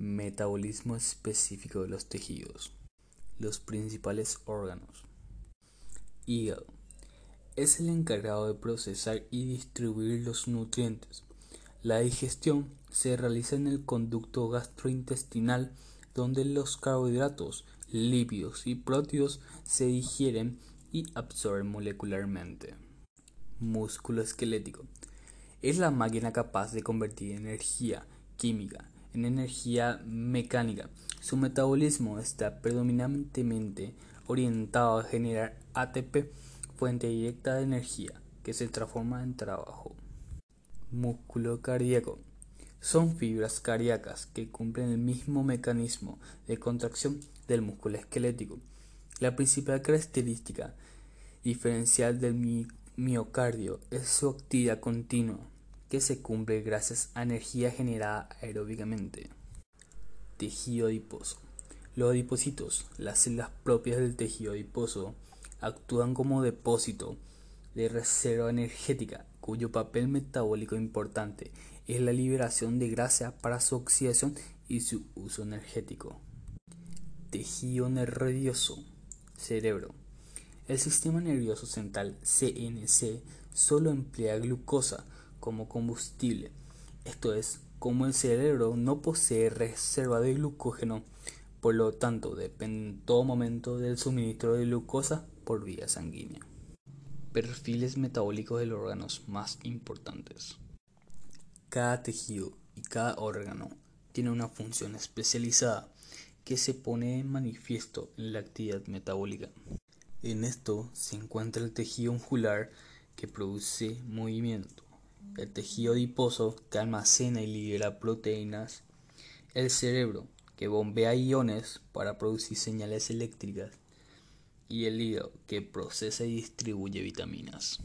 Metabolismo específico de los tejidos. Los principales órganos. Hígado. Es el encargado de procesar y distribuir los nutrientes. La digestión se realiza en el conducto gastrointestinal donde los carbohidratos, lípidos y próteos se digieren y absorben molecularmente. Músculo esquelético. Es la máquina capaz de convertir energía química en energía mecánica. Su metabolismo está predominantemente orientado a generar ATP, fuente directa de energía, que se transforma en trabajo. Músculo cardíaco. Son fibras cardíacas que cumplen el mismo mecanismo de contracción del músculo esquelético. La principal característica diferencial del miocardio es su actividad continua que se cumple gracias a energía generada aeróbicamente. Tejido adiposo. Los adipocitos, las células propias del tejido adiposo, actúan como depósito de reserva energética cuyo papel metabólico importante es la liberación de grasa para su oxidación y su uso energético. Tejido nervioso. Cerebro. El sistema nervioso central CNC solo emplea glucosa como combustible. Esto es, como el cerebro no posee reserva de glucógeno, por lo tanto depende en todo momento del suministro de glucosa por vía sanguínea. Perfiles metabólicos de los órganos más importantes. Cada tejido y cada órgano tiene una función especializada que se pone en manifiesto en la actividad metabólica. En esto se encuentra el tejido muscular que produce movimiento, el tejido adiposo que almacena y libera proteínas, el cerebro que bombea iones para producir señales eléctricas y el hígado que procesa y distribuye vitaminas.